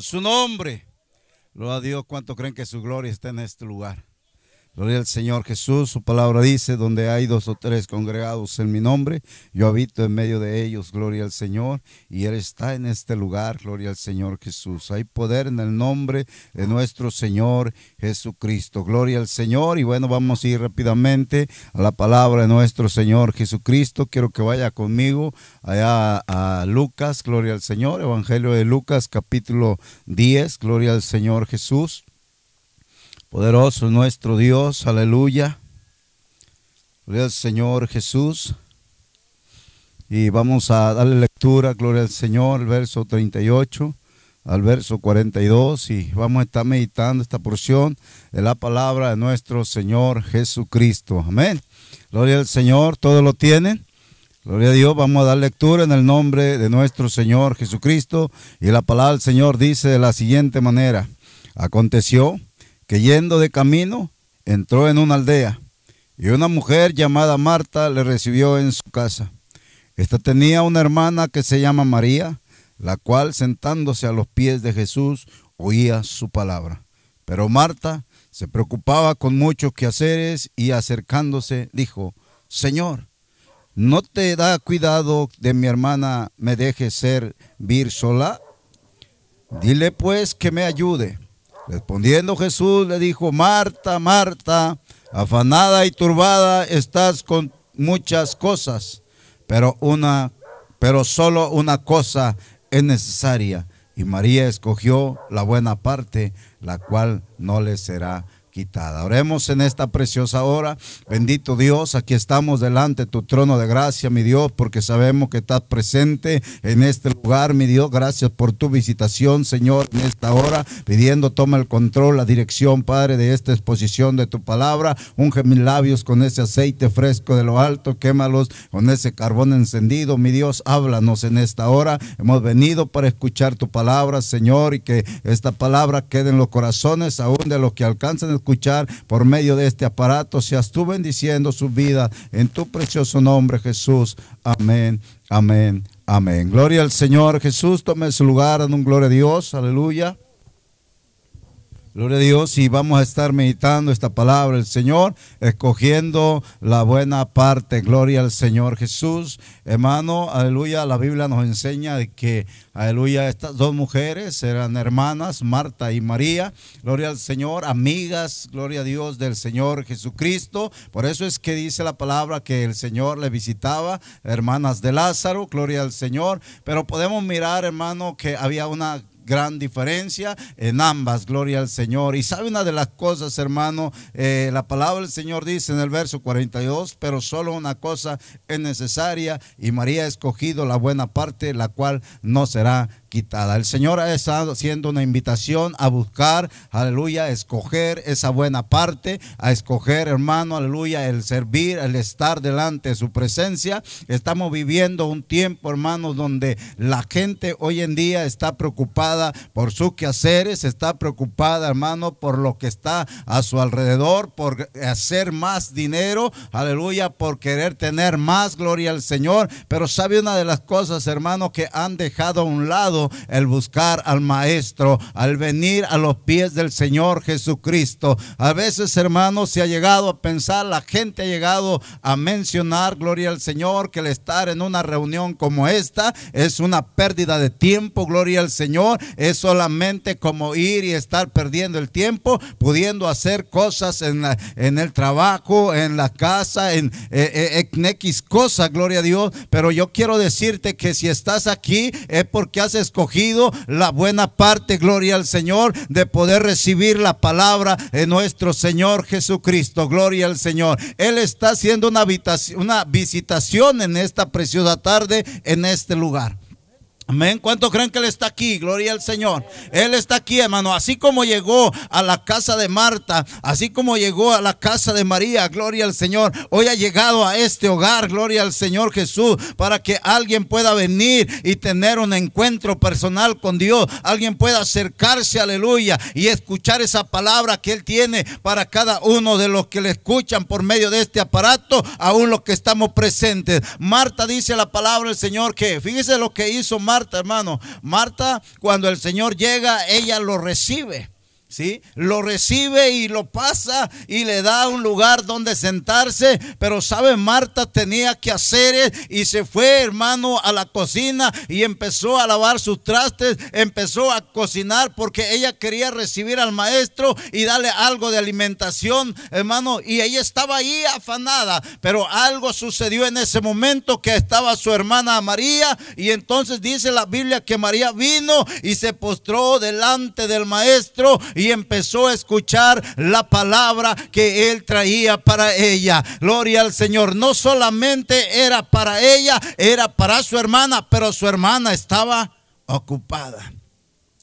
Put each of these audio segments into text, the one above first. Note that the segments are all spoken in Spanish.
Su nombre. Gloria a Dios, ¿cuánto creen que su gloria está en este lugar? Gloria al Señor Jesús. Su palabra dice, donde hay dos o tres congregados en mi nombre, yo habito en medio de ellos. Gloria al Señor. Y Él está en este lugar. Gloria al Señor Jesús. Hay poder en el nombre de nuestro Señor Jesucristo. Gloria al Señor. Y bueno, vamos a ir rápidamente a la palabra de nuestro Señor Jesucristo. Quiero que vaya conmigo allá a Lucas. Gloria al Señor. Evangelio de Lucas, capítulo 10. Gloria al Señor Jesús. Poderoso nuestro Dios, aleluya. Gloria al Señor Jesús. Y vamos a darle lectura, gloria al Señor, el verso 38 al verso 42 y vamos a estar meditando esta porción de la palabra de nuestro Señor Jesucristo. Amén. Gloria al Señor, todo lo tienen. Gloria a Dios, vamos a dar lectura en el nombre de nuestro Señor Jesucristo y la palabra del Señor dice de la siguiente manera. Aconteció que yendo de camino entró en una aldea y una mujer llamada Marta le recibió en su casa. Esta tenía una hermana que se llama María, la cual sentándose a los pies de Jesús oía su palabra. Pero Marta se preocupaba con muchos quehaceres y acercándose dijo, Señor, ¿no te da cuidado de mi hermana me deje ser vir sola? Dile pues que me ayude. Respondiendo Jesús le dijo, Marta, Marta, afanada y turbada estás con muchas cosas, pero una, pero solo una cosa es necesaria. Y María escogió la buena parte, la cual no le será quitada. Oremos en esta preciosa hora. Bendito Dios, aquí estamos delante de tu trono de gracia, mi Dios, porque sabemos que estás presente en este lugar, mi Dios. Gracias por tu visitación, Señor, en esta hora, pidiendo toma el control, la dirección, Padre, de esta exposición de tu palabra. Unge mis labios con ese aceite fresco de lo alto, quémalos con ese carbón encendido, mi Dios, háblanos en esta hora. Hemos venido para escuchar tu palabra, Señor, y que esta palabra quede en los corazones aún de los que alcanzan el escuchar por medio de este aparato. Seas tú bendiciendo su vida en tu precioso nombre, Jesús. Amén, amén, amén. Gloria al Señor Jesús. Tome su lugar, en un gloria a Dios. Aleluya. Gloria a Dios y vamos a estar meditando esta palabra del Señor, escogiendo la buena parte. Gloria al Señor Jesús. Hermano, aleluya, la Biblia nos enseña de que, aleluya, estas dos mujeres eran hermanas, Marta y María. Gloria al Señor, amigas, gloria a Dios del Señor Jesucristo. Por eso es que dice la palabra que el Señor le visitaba, hermanas de Lázaro, gloria al Señor. Pero podemos mirar, hermano, que había una gran diferencia en ambas, gloria al Señor. Y sabe una de las cosas, hermano, eh, la palabra del Señor dice en el verso 42, pero solo una cosa es necesaria y María ha escogido la buena parte, la cual no será quitada. El Señor ha estado haciendo una invitación a buscar, aleluya, a escoger esa buena parte, a escoger, hermano, aleluya, el servir, el estar delante de su presencia. Estamos viviendo un tiempo, hermanos, donde la gente hoy en día está preocupada por sus quehaceres, está preocupada, hermano, por lo que está a su alrededor, por hacer más dinero, aleluya, por querer tener más gloria al Señor. Pero sabe una de las cosas, hermano, que han dejado a un lado el buscar al Maestro, al venir a los pies del Señor Jesucristo. A veces, hermanos, se ha llegado a pensar, la gente ha llegado a mencionar, gloria al Señor, que el estar en una reunión como esta es una pérdida de tiempo, gloria al Señor, es solamente como ir y estar perdiendo el tiempo, pudiendo hacer cosas en, en el trabajo, en la casa, en, eh, eh, en X cosas, gloria a Dios. Pero yo quiero decirte que si estás aquí es porque haces escogido la buena parte, gloria al Señor, de poder recibir la palabra de nuestro Señor Jesucristo. Gloria al Señor. Él está haciendo una, una visitación en esta preciosa tarde, en este lugar. Amén. ¿Cuántos creen que Él está aquí? Gloria al Señor. Él está aquí, hermano. Así como llegó a la casa de Marta, así como llegó a la casa de María, gloria al Señor. Hoy ha llegado a este hogar, gloria al Señor Jesús, para que alguien pueda venir y tener un encuentro personal con Dios. Alguien pueda acercarse, aleluya, y escuchar esa palabra que Él tiene para cada uno de los que le escuchan por medio de este aparato, aún los que estamos presentes. Marta dice la palabra del Señor que, fíjese lo que hizo Marta Marta, hermano. Marta, cuando el Señor llega, ella lo recibe. ¿Sí? Lo recibe y lo pasa y le da un lugar donde sentarse. Pero, ¿sabe? Marta tenía que hacer y se fue, hermano, a la cocina y empezó a lavar sus trastes, empezó a cocinar porque ella quería recibir al maestro y darle algo de alimentación, hermano. Y ella estaba ahí afanada, pero algo sucedió en ese momento que estaba su hermana María y entonces dice la Biblia que María vino y se postró delante del maestro y empezó a escuchar la palabra que él traía para ella. Gloria al Señor. No solamente era para ella, era para su hermana, pero su hermana estaba ocupada.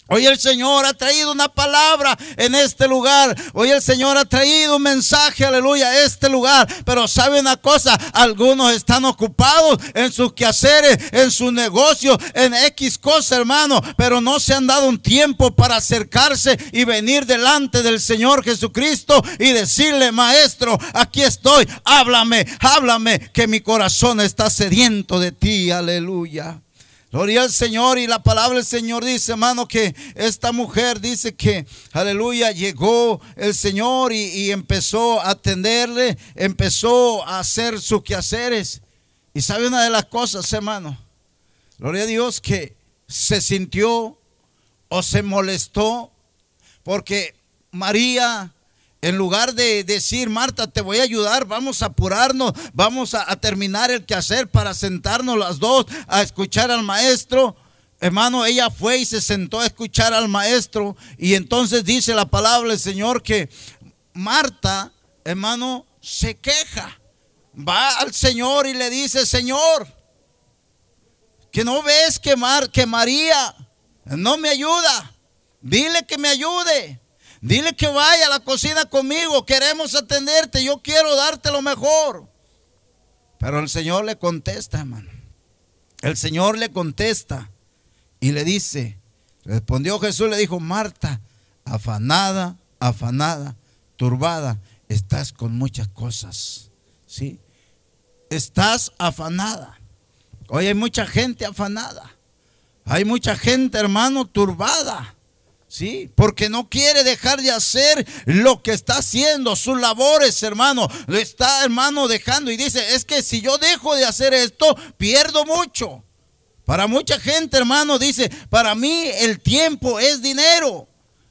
Hoy el Señor ha traído una palabra en este lugar. Hoy el Señor ha traído un mensaje, aleluya, a este lugar. Pero sabe una cosa, algunos están ocupados en sus quehaceres, en su negocio, en X cosa, hermano. Pero no se han dado un tiempo para acercarse y venir delante del Señor Jesucristo y decirle, maestro, aquí estoy, háblame, háblame, que mi corazón está sediento de ti, aleluya. Gloria al Señor y la palabra del Señor dice, hermano, que esta mujer dice que, aleluya, llegó el Señor y, empezó a atenderle, empezó a hacer sus quehaceres. Y sabe una de las cosas, hermano, gloria a Dios, que se sintió o se molestó porque María en lugar de decir, Marta, te voy a ayudar, vamos a apurarnos, vamos a, terminar el quehacer para sentarnos las dos a escuchar al maestro. Hermano, ella fue y se sentó a escuchar al maestro. Y entonces dice la palabra del Señor que Marta, hermano, se queja. Va al Señor y le dice, Señor, que no ves que, Mar, que María no me ayuda. Dile que me ayude. Dile que vaya a la cocina conmigo, queremos atenderte, yo quiero darte lo mejor. Pero el Señor le contesta, hermano. El Señor le contesta y le dice, respondió Jesús, le dijo, Marta, afanada, afanada, turbada, estás con muchas cosas. ¿Sí? Estás afanada. Hoy hay mucha gente afanada. Hay mucha gente, hermano, turbada. Sí, porque no quiere dejar de hacer lo que está haciendo, sus labores, hermano. Lo está, hermano, dejando y dice, es que si yo dejo de hacer esto, pierdo mucho. Para mucha gente, hermano, dice, para mí el tiempo es dinero.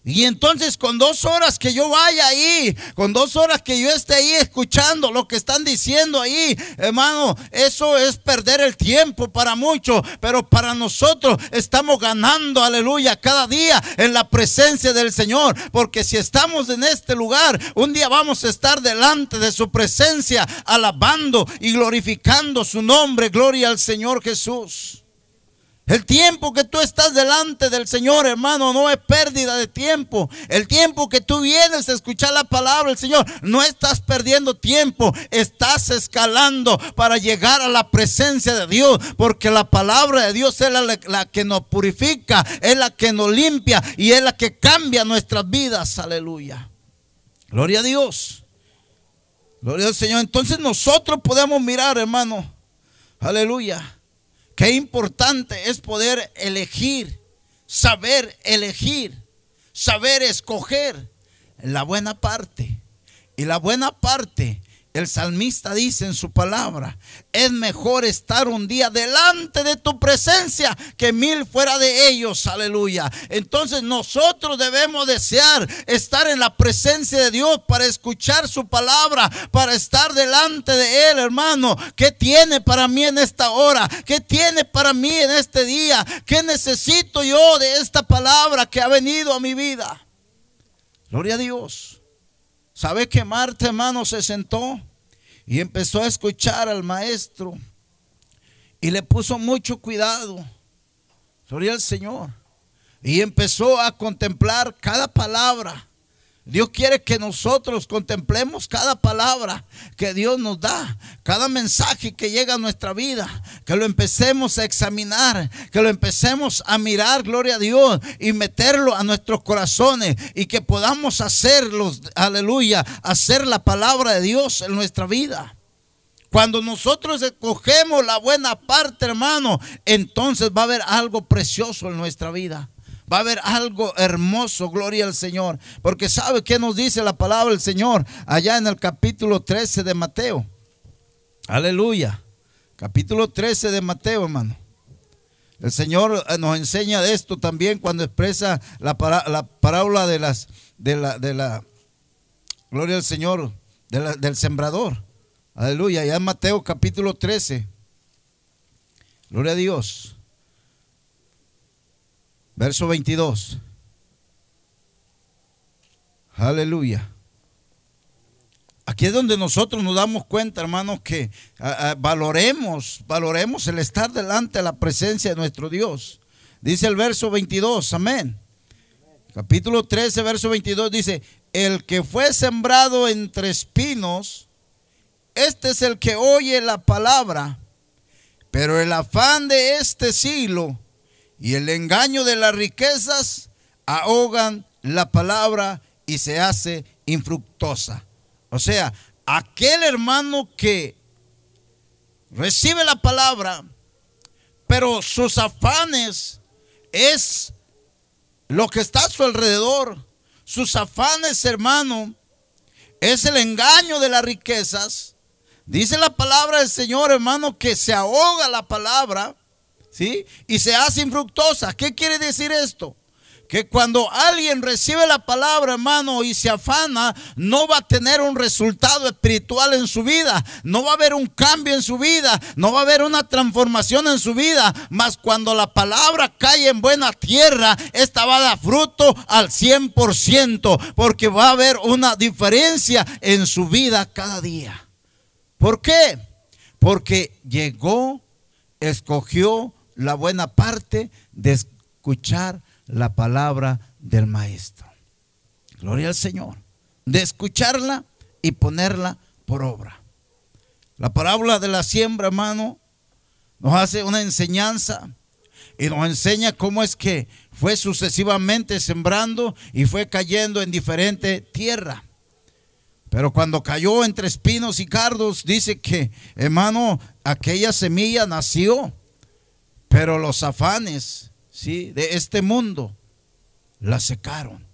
Y entonces con dos horas que yo vaya ahí, con dos horas que yo esté ahí escuchando lo que están diciendo ahí, hermano, eso es perder el tiempo para muchos, pero para nosotros estamos ganando, aleluya, cada día en la presencia del Señor, porque si estamos en este lugar, un día vamos a estar delante de su presencia, alabando y glorificando su nombre, gloria al Señor Jesús. El tiempo que tú estás delante del Señor, hermano, no es pérdida de tiempo. El tiempo que tú vienes a escuchar la palabra del Señor, no estás perdiendo tiempo. Estás escalando para llegar a la presencia de Dios. Porque la palabra de Dios es la, que nos purifica, es la que nos limpia y es la que cambia nuestras vidas. Aleluya. Gloria a Dios. Gloria al Señor. Entonces nosotros podemos mirar, hermano. Aleluya Qué importante es poder elegir, saber elegir, saber escoger la buena parte. Y la buena parte el salmista dice en su palabra, es mejor estar un día delante de tu presencia que mil fuera de ellos, aleluya. Entonces nosotros debemos desear estar en la presencia de Dios para escuchar su palabra, para estar delante de Él, hermano. ¿Qué tiene para mí en esta hora? ¿Qué tiene para mí en este día? ¿Qué necesito yo de esta palabra que ha venido a mi vida? Gloria a Dios. ¿Sabe que Marta, hermano, se sentó y empezó a escuchar al maestro y le puso mucho cuidado? Gloria al Señor. Y empezó a contemplar cada palabra Dios quiere que nosotros contemplemos cada palabra que Dios nos da, cada mensaje que llega a nuestra vida, que lo empecemos a examinar, que lo empecemos a mirar, gloria a Dios, y meterlo a nuestros corazones y que podamos hacerlos, aleluya, hacer la palabra de Dios en nuestra vida. Cuando nosotros escogemos la buena parte, hermano, entonces va a haber algo precioso en nuestra vida. Va a haber algo hermoso, gloria al Señor. Porque sabe qué nos dice la palabra del Señor allá en el capítulo 13 de Mateo. Aleluya. Capítulo 13 de Mateo, hermano. El Señor eh, nos enseña de esto también cuando expresa la, parábola de las de la, de la gloria al Señor del sembrador. Aleluya. Ya en Mateo capítulo 13. Gloria a Dios. Verso 22. Aleluya. Aquí es donde nosotros nos damos cuenta, hermanos, que valoremos, valoremos el estar delante de la presencia de nuestro Dios. Dice el verso 22, amén. Capítulo 13, verso 22 dice, el que fue sembrado entre espinos, este es el que oye la palabra, pero el afán de este siglo y el engaño de las riquezas ahogan la palabra y se hace infructuosa. O sea, aquel hermano que recibe la palabra, pero sus afanes es lo que está a su alrededor. Sus afanes, hermano, es el engaño de las riquezas. Dice la palabra del Señor, hermano, que se ahoga la palabra, ¿sí? Y se hace infructuosa. ¿Qué quiere decir esto? que cuando alguien recibe la palabra, hermano, y se afana, no va a tener un resultado espiritual en su vida, no va a haber un cambio en su vida, no va a haber una transformación en su vida, mas cuando la palabra cae en buena tierra, esta va a dar fruto al 100%, porque va a haber una diferencia en su vida cada día. ¿Por qué? Porque llegó, escogió la buena parte de escuchar la palabra del maestro. Gloria al Señor. De escucharla y ponerla por obra. La parábola de la siembra, hermano, nos hace una enseñanza y nos enseña cómo es que fue sucesivamente sembrando y fue cayendo en diferente tierra. Pero cuando cayó entre espinos y cardos, dice que, hermano, aquella semilla nació, pero los afanes de este mundo la secaron.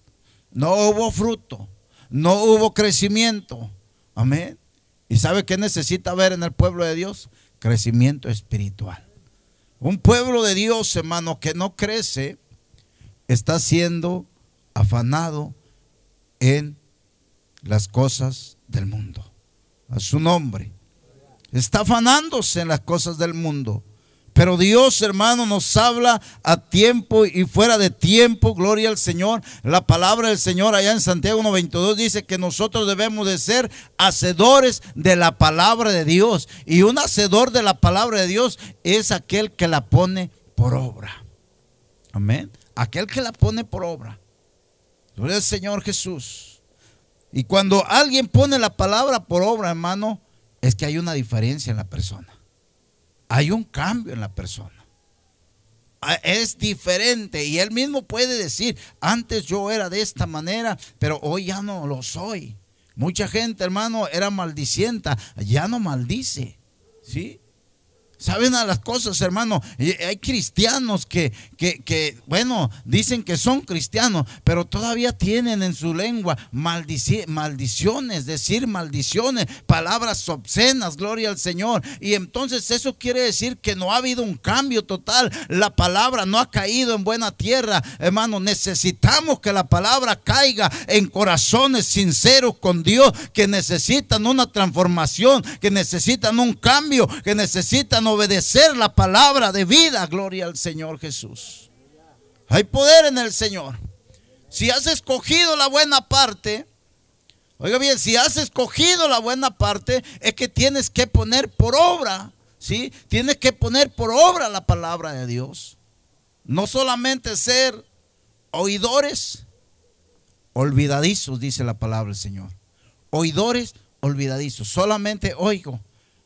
No hubo fruto, no hubo crecimiento. Amén. ¿Y sabe qué necesita ver en el pueblo de Dios? Crecimiento espiritual. Un pueblo de Dios, hermano, que no crece, está siendo afanado en las cosas del mundo. A su nombre. Está afanándose en las cosas del mundo. Pero Dios, hermano, nos habla a tiempo y fuera de tiempo. Gloria al Señor. La palabra del Señor allá en Santiago 1.22 dice que nosotros debemos de ser hacedores de la palabra de Dios. Y un hacedor de la palabra de Dios es aquel que la pone por obra. Amén. Aquel que la pone por obra. Gloria al Señor Jesús. Y cuando alguien pone la palabra por obra, hermano, es que hay una diferencia en la persona hay un cambio en la persona. Ah, es diferente y él mismo puede decir, antes yo era de esta manera, pero hoy ya no lo soy. Mucha gente, hermano, era maldicienta, ya no maldice. ¿Sí? ¿Saben a las cosas, hermano? Hay cristianos que, que, bueno, dicen que son cristianos, pero todavía tienen en su lengua maldiciones, decir maldiciones, palabras obscenas, gloria al Señor. Y entonces eso quiere decir que no ha habido un cambio total. La palabra no ha caído en buena tierra, hermano. Necesitamos que la palabra caiga en corazones sinceros con Dios, que necesitan una transformación, que necesitan un cambio, que necesitan obedecer la palabra de vida. Gloria al Señor Jesús. Hay poder en el Señor. Si has escogido la buena parte, oiga bien, si has escogido la buena parte, es que tienes que poner por obra, ¿sí? Tienes que poner por obra la palabra de Dios. No solamente ser oidores, olvidadizos, dice la palabra del Señor. Oidores, olvidadizos. Solamente oigo.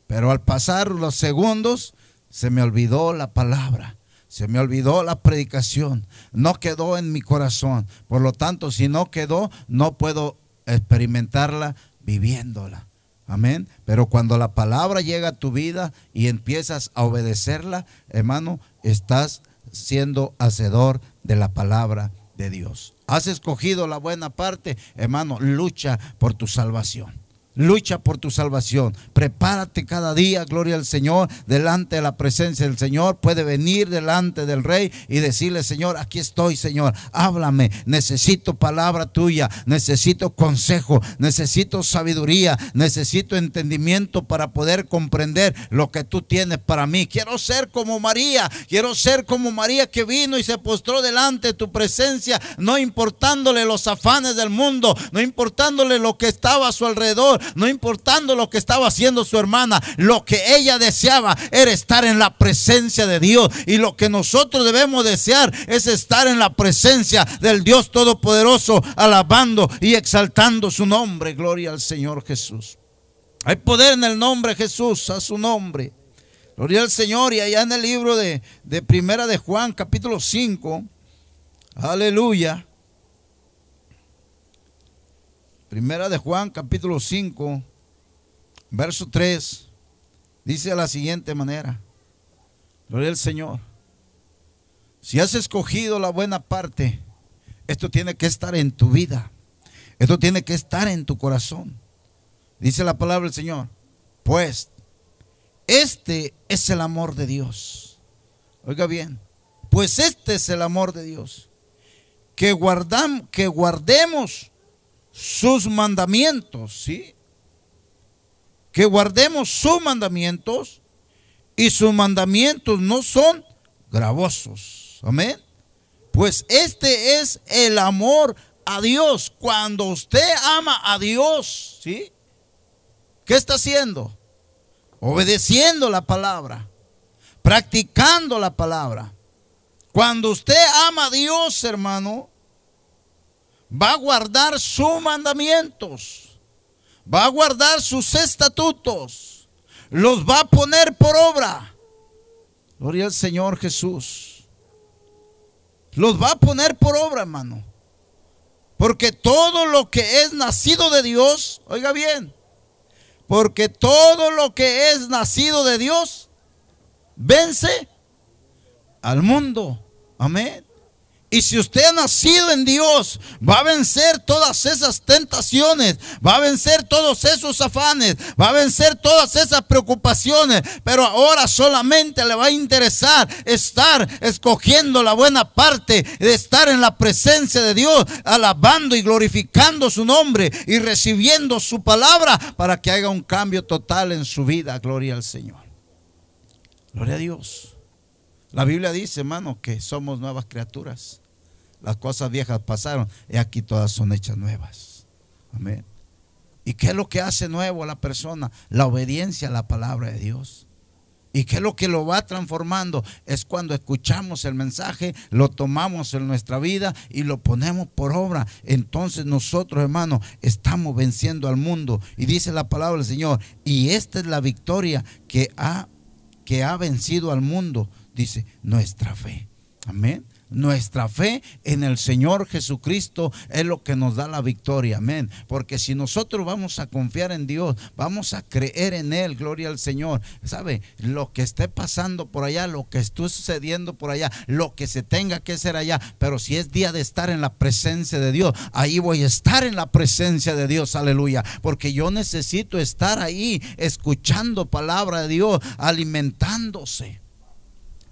Pero al pasar los segundos, se me olvidó la palabra. Se me olvidó la predicación. No quedó en mi corazón. Por lo tanto, si no quedó, no puedo experimentarla viviéndola. Amén. Pero cuando la palabra llega a tu vida y empiezas a obedecerla, hermano, estás siendo hacedor de la palabra de Dios. Has escogido la buena parte, hermano, lucha por tu salvación. Lucha por tu salvación. Prepárate cada día, gloria al Señor, delante de la presencia del Señor. Puede venir delante del Rey y decirle, Señor, aquí estoy, Señor. Háblame. Necesito palabra tuya. Necesito consejo. Necesito sabiduría. Necesito entendimiento para poder comprender lo que tú tienes para mí. Quiero ser como María. Quiero ser como María que vino y se postró delante de tu presencia, no importándole los afanes del mundo, no importándole lo que estaba a su alrededor no importando lo que estaba haciendo su hermana, lo que ella deseaba era estar en la presencia de Dios. Y lo que nosotros debemos desear es estar en la presencia del Dios Todopoderoso, alabando y exaltando su nombre. Gloria al Señor Jesús. Hay poder en el nombre de Jesús, a su nombre. Gloria al Señor. Y allá en el libro de, de Primera de Juan, capítulo 5. Aleluya. Primera de Juan, capítulo 5, verso 3, dice de la siguiente manera. Gloria al Señor. Si has escogido la buena parte, esto tiene que estar en tu vida. Esto tiene que estar en tu corazón. Dice la palabra del Señor. Pues este es el amor de Dios. Oiga bien. Pues este es el amor de Dios. Que, guardam, que guardemos sus mandamientos, ¿sí? Que guardemos sus mandamientos y sus mandamientos no son gravosos. Amén. Pues este es el amor a Dios. Cuando usted ama a Dios, ¿sí? ¿Qué está haciendo? Obedeciendo la palabra, practicando la palabra. Cuando usted ama a Dios, hermano, va a guardar sus mandamientos, va a guardar sus estatutos, los va a poner por obra. Gloria al Señor Jesús. Los va a poner por obra, hermano. Porque todo lo que es nacido de Dios, oiga bien, porque todo lo que es nacido de Dios vence al mundo. Amén. Y si usted ha nacido en Dios, va a vencer todas esas tentaciones, va a vencer todos esos afanes, va a vencer todas esas preocupaciones. Pero ahora solamente le va a interesar estar escogiendo la buena parte de estar en la presencia de Dios, alabando y glorificando su nombre y recibiendo su palabra para que haga un cambio total en su vida. Gloria al Señor. Gloria a Dios. La Biblia dice, hermano, que somos nuevas criaturas. Las cosas viejas pasaron y aquí todas son hechas nuevas. Amén. ¿Y qué es lo que hace nuevo a la persona? La obediencia a la palabra de Dios. ¿Y qué es lo que lo va transformando? Es cuando escuchamos el mensaje, lo tomamos en nuestra vida y lo ponemos por obra. Entonces nosotros, hermanos, estamos venciendo al mundo. Y dice la palabra del Señor, y esta es la victoria que ha, que ha vencido al mundo. Dice, nuestra fe. Amén. Nuestra fe en el Señor Jesucristo es lo que nos da la victoria, amén. Porque si nosotros vamos a confiar en Dios, vamos a creer en Él, gloria al Señor. ¿Sabe? Lo que esté pasando por allá, lo que esté sucediendo por allá, lo que se tenga que hacer allá, pero si es día de estar en la presencia de Dios, ahí voy a estar en la presencia de Dios, aleluya. Porque yo necesito estar ahí escuchando palabra de Dios, alimentándose.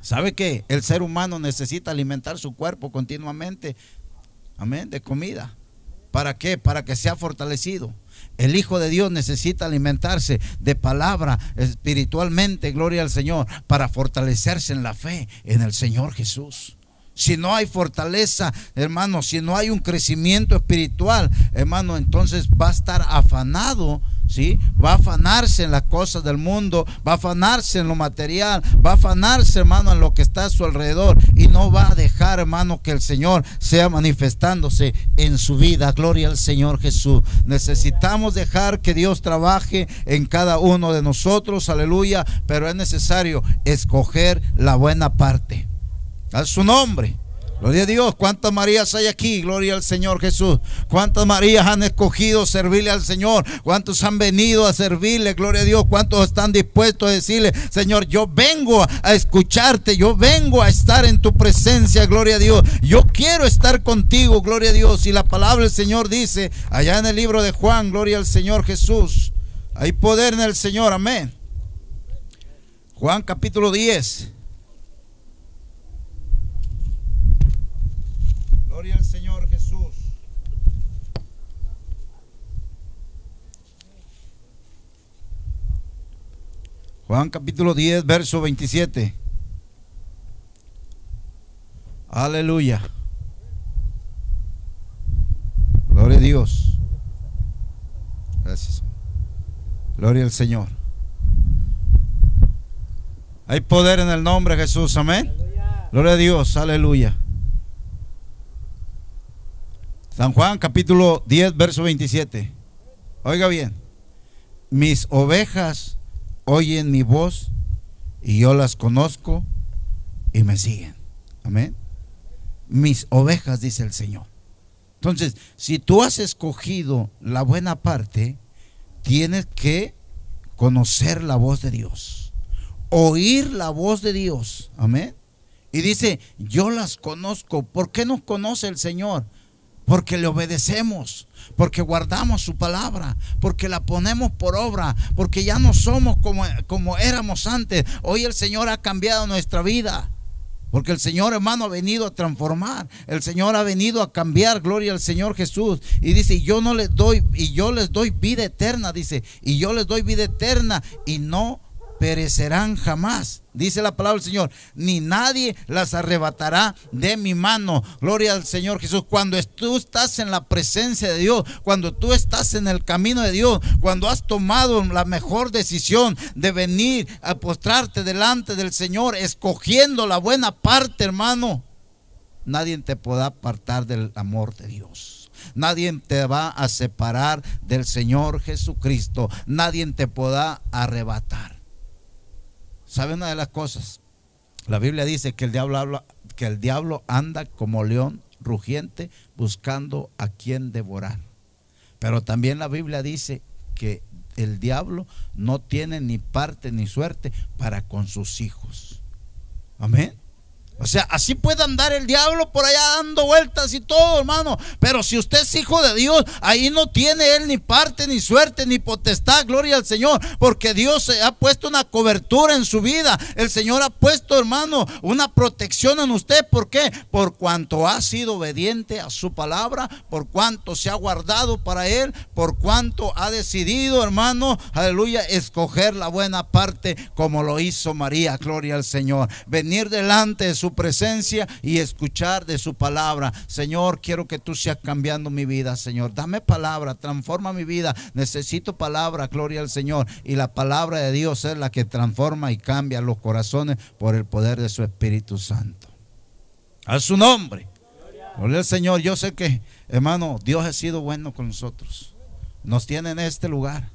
¿Sabe qué? El ser humano necesita alimentar su cuerpo continuamente. Amén, de comida. ¿Para qué? Para que sea fortalecido. El Hijo de Dios necesita alimentarse de palabra espiritualmente, gloria al Señor, para fortalecerse en la fe en el Señor Jesús. Si no hay fortaleza, hermano, si no hay un crecimiento espiritual, hermano, entonces va a estar afanado ¿sí? Va a afanarse en las cosas del mundo, va a afanarse en lo material, va a afanarse, hermano, en lo que está a su alrededor y no va a dejar, hermano, que el Señor sea manifestándose en su vida. Gloria al Señor Jesús. Necesitamos dejar que Dios trabaje en cada uno de nosotros, aleluya, pero es necesario escoger la buena parte. A su nombre. Gloria a Dios. ¿Cuántas Marías hay aquí? Gloria al Señor Jesús. ¿Cuántas Marías han escogido servirle al Señor? ¿Cuántos han venido a servirle? Gloria a Dios. ¿Cuántos están dispuestos a decirle, Señor, yo vengo a escucharte, yo vengo a estar en tu presencia, gloria a Dios. Yo quiero estar contigo, gloria a Dios. Y la palabra del Señor dice, allá en el libro de Juan, gloria al Señor Jesús. Hay poder en el Señor, amén. Juan capítulo 10. Gloria al Señor Jesús. Juan capítulo 10, verso 27. Aleluya. Gloria a Dios. Gracias. Gloria al Señor. Hay poder en el nombre de Jesús. Amén. Gloria a Dios. Aleluya. San Juan capítulo 10, verso 27. Oiga bien. Mis ovejas oyen mi voz y yo las conozco y me siguen. Amén. Mis ovejas, dice el Señor. Entonces, si tú has escogido la buena parte, tienes que conocer la voz de Dios. Oír la voz de Dios. Amén. Y dice, yo las conozco. ¿Por qué nos conoce el Señor? Porque le obedecemos, porque guardamos su palabra, porque la ponemos por obra, porque ya no somos como, como éramos antes. Hoy el Señor ha cambiado nuestra vida. Porque el Señor hermano ha venido a transformar. El Señor ha venido a cambiar. Gloria al Señor Jesús. Y dice, yo no les doy, y yo les doy vida eterna. Dice, y yo les doy vida eterna. Y no perecerán jamás. Dice la palabra del Señor, ni nadie las arrebatará de mi mano. Gloria al Señor Jesús. Cuando tú estás en la presencia de Dios, cuando tú estás en el camino de Dios, cuando has tomado la mejor decisión de venir a postrarte delante del Señor, escogiendo la buena parte, hermano, nadie te podrá apartar del amor de Dios. Nadie te va a separar del Señor Jesucristo. Nadie te podrá arrebatar. ¿Sabe una de las cosas? La Biblia dice que el diablo habla, que el diablo anda como león rugiente buscando a quien devorar. Pero también la Biblia dice que el diablo no tiene ni parte ni suerte para con sus hijos. Amén. O sea, así puede andar el diablo por allá dando vueltas y todo, hermano. Pero si usted es hijo de Dios, ahí no tiene él ni parte, ni suerte, ni potestad. Gloria al Señor. Porque Dios ha puesto una cobertura en su vida. El Señor ha puesto, hermano, una protección en usted. ¿Por qué? Por cuanto ha sido obediente a su palabra. Por cuanto se ha guardado para él. Por cuanto ha decidido, hermano, aleluya, escoger la buena parte como lo hizo María. Gloria al Señor. Venir delante de su presencia y escuchar de su palabra. Señor, quiero que tú seas cambiando mi vida, Señor. Dame palabra, transforma mi vida. Necesito palabra, gloria al Señor. Y la palabra de Dios es la que transforma y cambia los corazones por el poder de su Espíritu Santo. A su nombre. Gloria al Señor. Yo sé que, hermano, Dios ha sido bueno con nosotros. Nos tiene en este lugar.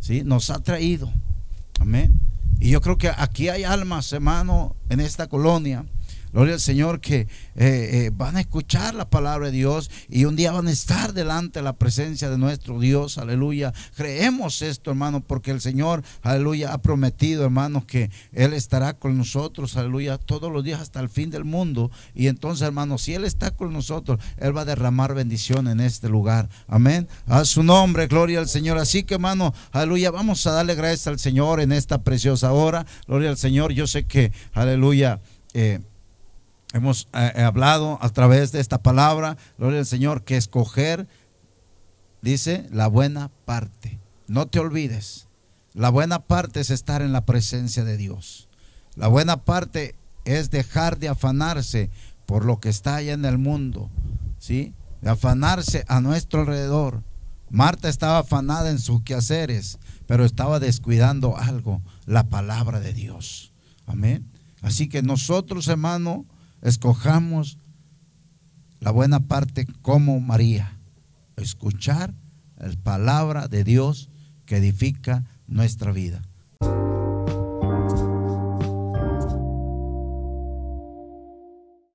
¿sí? Nos ha traído. Amén. Y yo creo que aquí hay almas, hermano, en esta colonia Gloria al Señor que eh, eh, van a escuchar la palabra de Dios y un día van a estar delante de la presencia de nuestro Dios. Aleluya. Creemos esto, hermano, porque el Señor, aleluya, ha prometido, hermanos, que Él estará con nosotros, aleluya, todos los días hasta el fin del mundo. Y entonces, hermano, si Él está con nosotros, Él va a derramar bendición en este lugar. Amén. A su nombre, gloria al Señor. Así que, hermano, aleluya, vamos a darle gracias al Señor en esta preciosa hora. Gloria al Señor. Yo sé que, aleluya. Eh, Hemos eh, hablado a través de esta palabra, gloria al Señor, que escoger, dice, la buena parte. No te olvides, la buena parte es estar en la presencia de Dios. La buena parte es dejar de afanarse por lo que está allá en el mundo, ¿sí? De afanarse a nuestro alrededor. Marta estaba afanada en sus quehaceres, pero estaba descuidando algo, la palabra de Dios. Amén. Así que nosotros, hermano, escojamos la buena parte como María, escuchar la palabra de Dios que edifica nuestra vida.